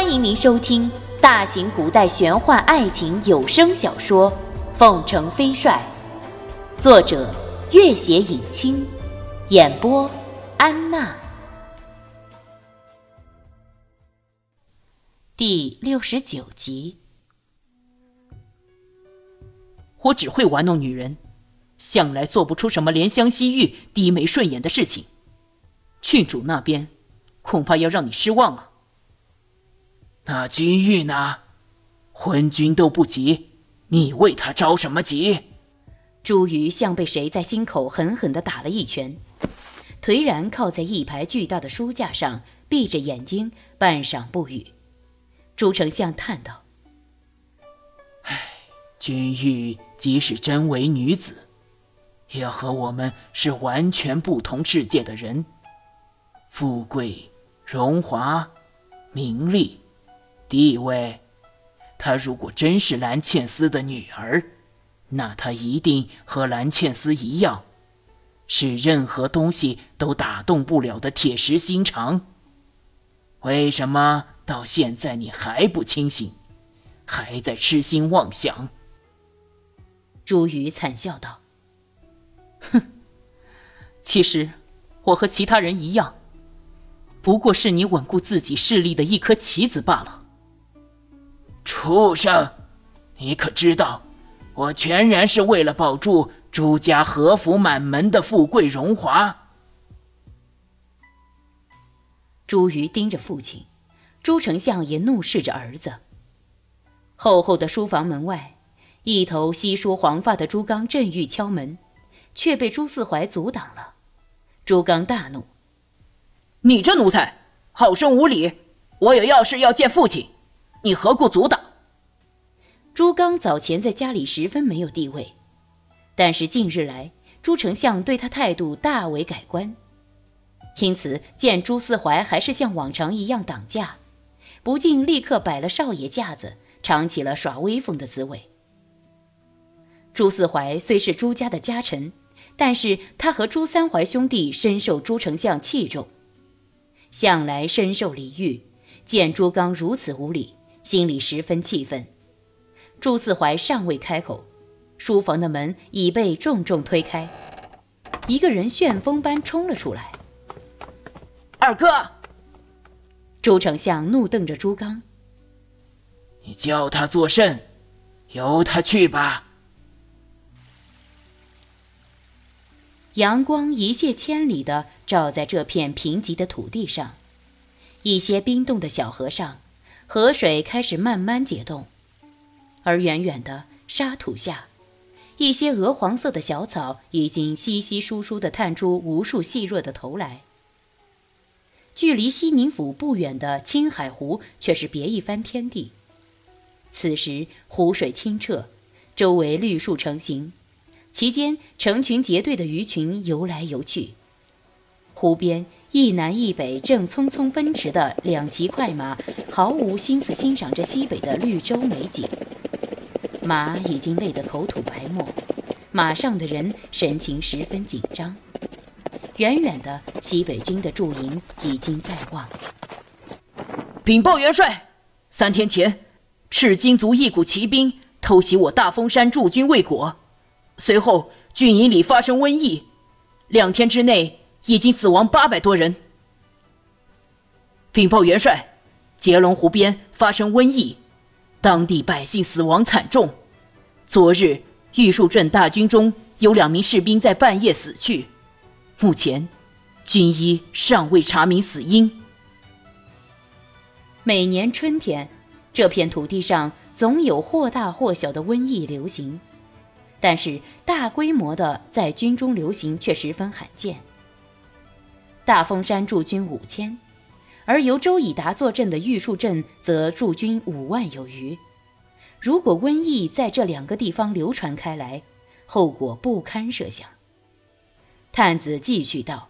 欢迎您收听大型古代玄幻爱情有声小说《凤城飞帅》，作者：月写影清，演播：安娜。第六十九集。我只会玩弄女人，向来做不出什么怜香惜玉、低眉顺眼的事情。郡主那边，恐怕要让你失望了。那君玉呢？昏君都不急，你为他着什么急？朱瑜像被谁在心口狠狠地打了一拳，颓然靠在一排巨大的书架上，闭着眼睛，半晌不语。朱丞相叹道：“唉，君玉即使真为女子，也和我们是完全不同世界的人。富贵、荣华、名利。”地位，她如果真是蓝茜丝的女儿，那她一定和蓝茜丝一样，是任何东西都打动不了的铁石心肠。为什么到现在你还不清醒，还在痴心妄想？朱宇惨笑道：“哼，其实我和其他人一样，不过是你稳固自己势力的一颗棋子罢了。”畜生，你可知道，我全然是为了保住朱家和府满门的富贵荣华。朱瑜盯着父亲，朱丞相也怒视着儿子。厚厚的书房门外，一头稀疏黄发的朱刚正欲敲门，却被朱四怀阻挡了。朱刚大怒：“你这奴才，好生无礼！我有要事要见父亲。”你何故阻挡？朱刚早前在家里十分没有地位，但是近日来朱丞相对他态度大为改观，因此见朱四怀还是像往常一样挡驾，不禁立刻摆了少爷架子，尝起了耍威风的滋味。朱四怀虽是朱家的家臣，但是他和朱三怀兄弟深受朱丞相器重，向来深受礼遇，见朱刚如此无礼。心里十分气愤，朱四怀尚未开口，书房的门已被重重推开，一个人旋风般冲了出来。二哥，朱丞相怒瞪着朱刚：“你叫他作甚？由他去吧。”阳光一泻千里的照在这片贫瘠的土地上，一些冰冻的小河上。河水开始慢慢解冻，而远远的沙土下，一些鹅黄色的小草已经稀稀疏疏地探出无数细弱的头来。距离西宁府不远的青海湖却是别一番天地。此时湖水清澈，周围绿树成形，其间成群结队的鱼群游来游去。湖边一南一北正匆匆奔驰的两骑快马，毫无心思欣赏着西北的绿洲美景。马已经累得口吐白沫，马上的人神情十分紧张。远远的西北军的驻营已经在望。禀报元帅，三天前，赤金族一股骑兵偷袭我大峰山驻军未果，随后军营里发生瘟疫，两天之内。已经死亡八百多人。禀报元帅，杰龙湖边发生瘟疫，当地百姓死亡惨重。昨日玉树镇大军中有两名士兵在半夜死去，目前军医尚未查明死因。每年春天，这片土地上总有或大或小的瘟疫流行，但是大规模的在军中流行却十分罕见。大峰山驻军五千，而由周以达坐镇的玉树镇则驻军五万有余。如果瘟疫在这两个地方流传开来，后果不堪设想。探子继续道：“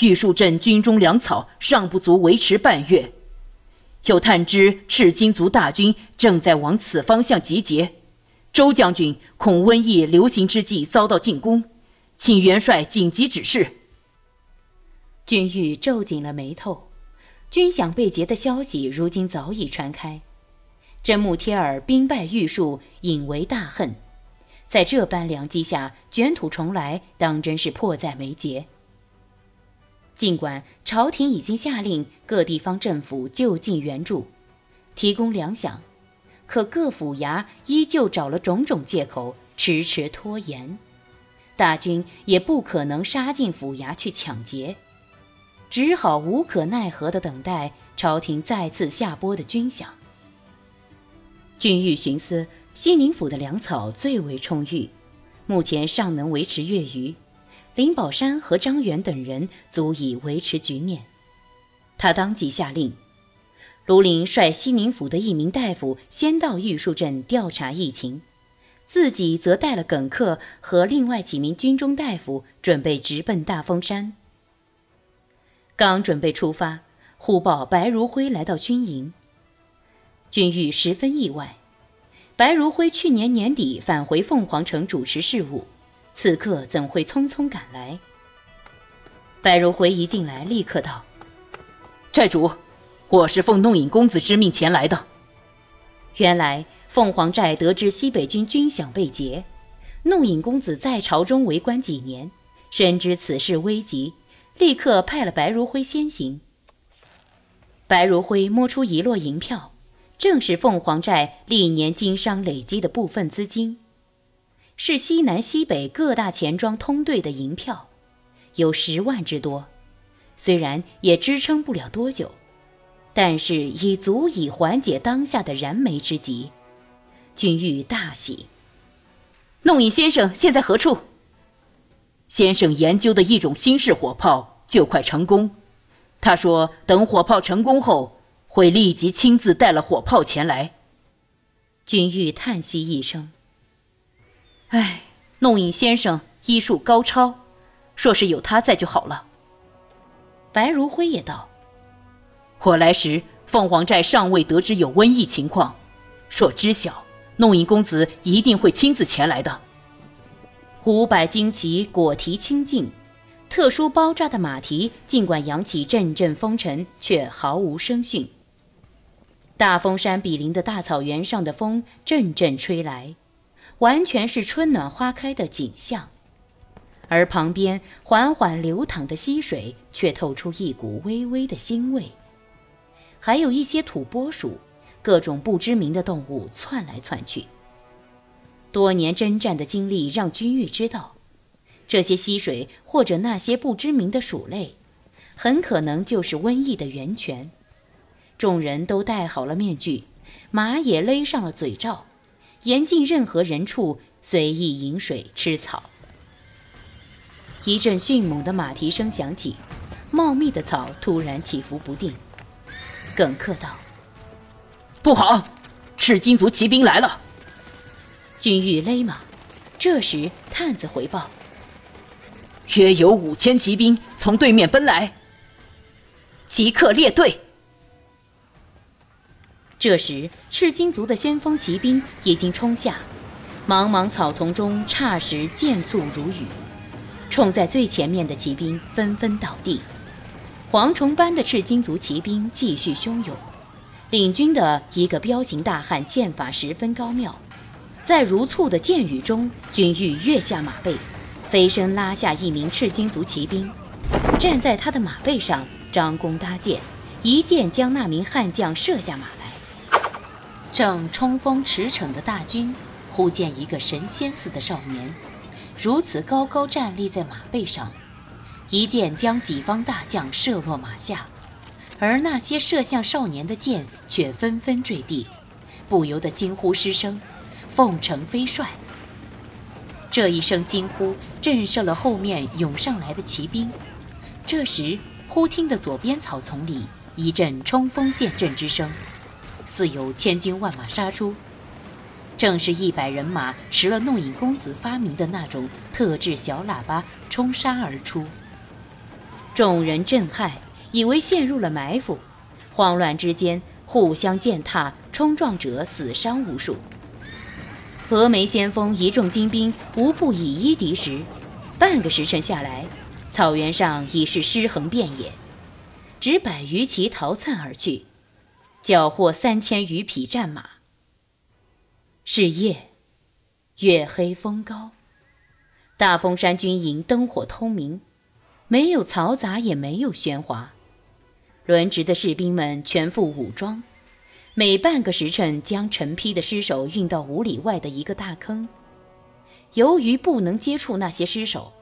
玉树镇军中粮草尚不足维持半月，有探知赤金族大军正在往此方向集结。周将军恐瘟疫流行之际遭到进攻，请元帅紧急指示。”君玉皱紧了眉头，军饷被劫的消息如今早已传开，真木贴尔兵败玉树，引为大恨。在这般良机下卷土重来，当真是迫在眉睫。尽管朝廷已经下令各地方政府就近援助，提供粮饷，可各府衙依旧找了种种借口，迟迟拖延。大军也不可能杀进府衙去抢劫，只好无可奈何地等待朝廷再次下拨的军饷。君玉寻思。西宁府的粮草最为充裕，目前尚能维持月余。林宝山和张元等人足以维持局面。他当即下令，卢林率西宁府的一名大夫先到玉树镇调查疫情，自己则带了耿克和另外几名军中大夫，准备直奔大峰山。刚准备出发，忽报白如辉来到军营，君玉十分意外。白如辉去年年底返回凤凰城主持事务，此刻怎会匆匆赶来？白如辉一进来，立刻道：“寨主，我是奉弄影公子之命前来的。”原来凤凰寨得知西北军军饷被劫，弄影公子在朝中为官几年，深知此事危急，立刻派了白如辉先行。白如辉摸出一摞银票。正是凤凰寨历年经商累积的部分资金，是西南西北各大钱庄通兑的银票，有十万之多。虽然也支撑不了多久，但是已足以缓解当下的燃眉之急。君玉大喜。弄影先生现在何处？先生研究的一种新式火炮就快成功，他说等火炮成功后。会立即亲自带了火炮前来。君玉叹息一声：“唉，弄影先生医术高超，若是有他在就好了。”白如辉也道：“我来时，凤凰寨尚未得知有瘟疫情况，若知晓，弄影公子一定会亲自前来的。”五百旌旗裹蹄清净。特殊包扎的马蹄，尽管扬起阵阵风尘，却毫无声讯。大峰山比邻的大草原上的风阵阵吹来，完全是春暖花开的景象。而旁边缓缓流淌的溪水，却透出一股微微的腥味。还有一些土拨鼠，各种不知名的动物窜来窜去。多年征战的经历让君玉知道，这些溪水或者那些不知名的鼠类，很可能就是瘟疫的源泉。众人都戴好了面具，马也勒上了嘴罩，严禁任何人畜随意饮水吃草。一阵迅猛的马蹄声响起，茂密的草突然起伏不定。耿克道：“不好，赤金族骑兵来了！”君玉勒马，这时探子回报：“约有五千骑兵从对面奔来，即刻列队。”这时，赤金族的先锋骑兵已经冲下，茫茫草丛中霎时箭簇如雨，冲在最前面的骑兵纷纷倒地。蝗虫般的赤金族骑兵继续汹涌，领军的一个彪形大汉剑法十分高妙，在如簇的箭雨中，君玉跃下马背，飞身拉下一名赤金族骑兵，站在他的马背上，张弓搭箭，一箭将那名悍将射下马来。正冲锋驰骋的大军，忽见一个神仙似的少年，如此高高站立在马背上，一箭将己方大将射落马下，而那些射向少年的箭却纷纷坠地，不由得惊呼失声：“奉承飞帅！”这一声惊呼震慑了后面涌上来的骑兵。这时，忽听得左边草丛里一阵冲锋陷阵之声。似有千军万马杀出，正是一百人马持了弄影公子发明的那种特制小喇叭冲杀而出。众人震撼，以为陷入了埋伏，慌乱之间互相践踏，冲撞者死伤无数。峨眉先锋一众精兵无不以一敌十，半个时辰下来，草原上已是尸横遍野。只百余骑逃窜而去，缴获三千余匹战马。是夜，月黑风高，大峰山军营灯火通明，没有嘈杂，也没有喧哗。轮值的士兵们全副武装，每半个时辰将成批的尸首运到五里外的一个大坑。由于不能接触那些尸首。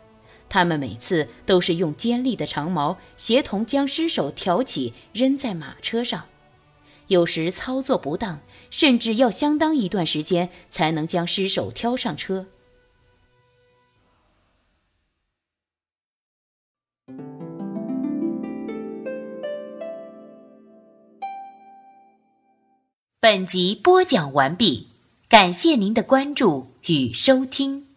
他们每次都是用尖利的长矛协同将尸首挑起扔在马车上，有时操作不当，甚至要相当一段时间才能将尸首挑上车。本集播讲完毕，感谢您的关注与收听。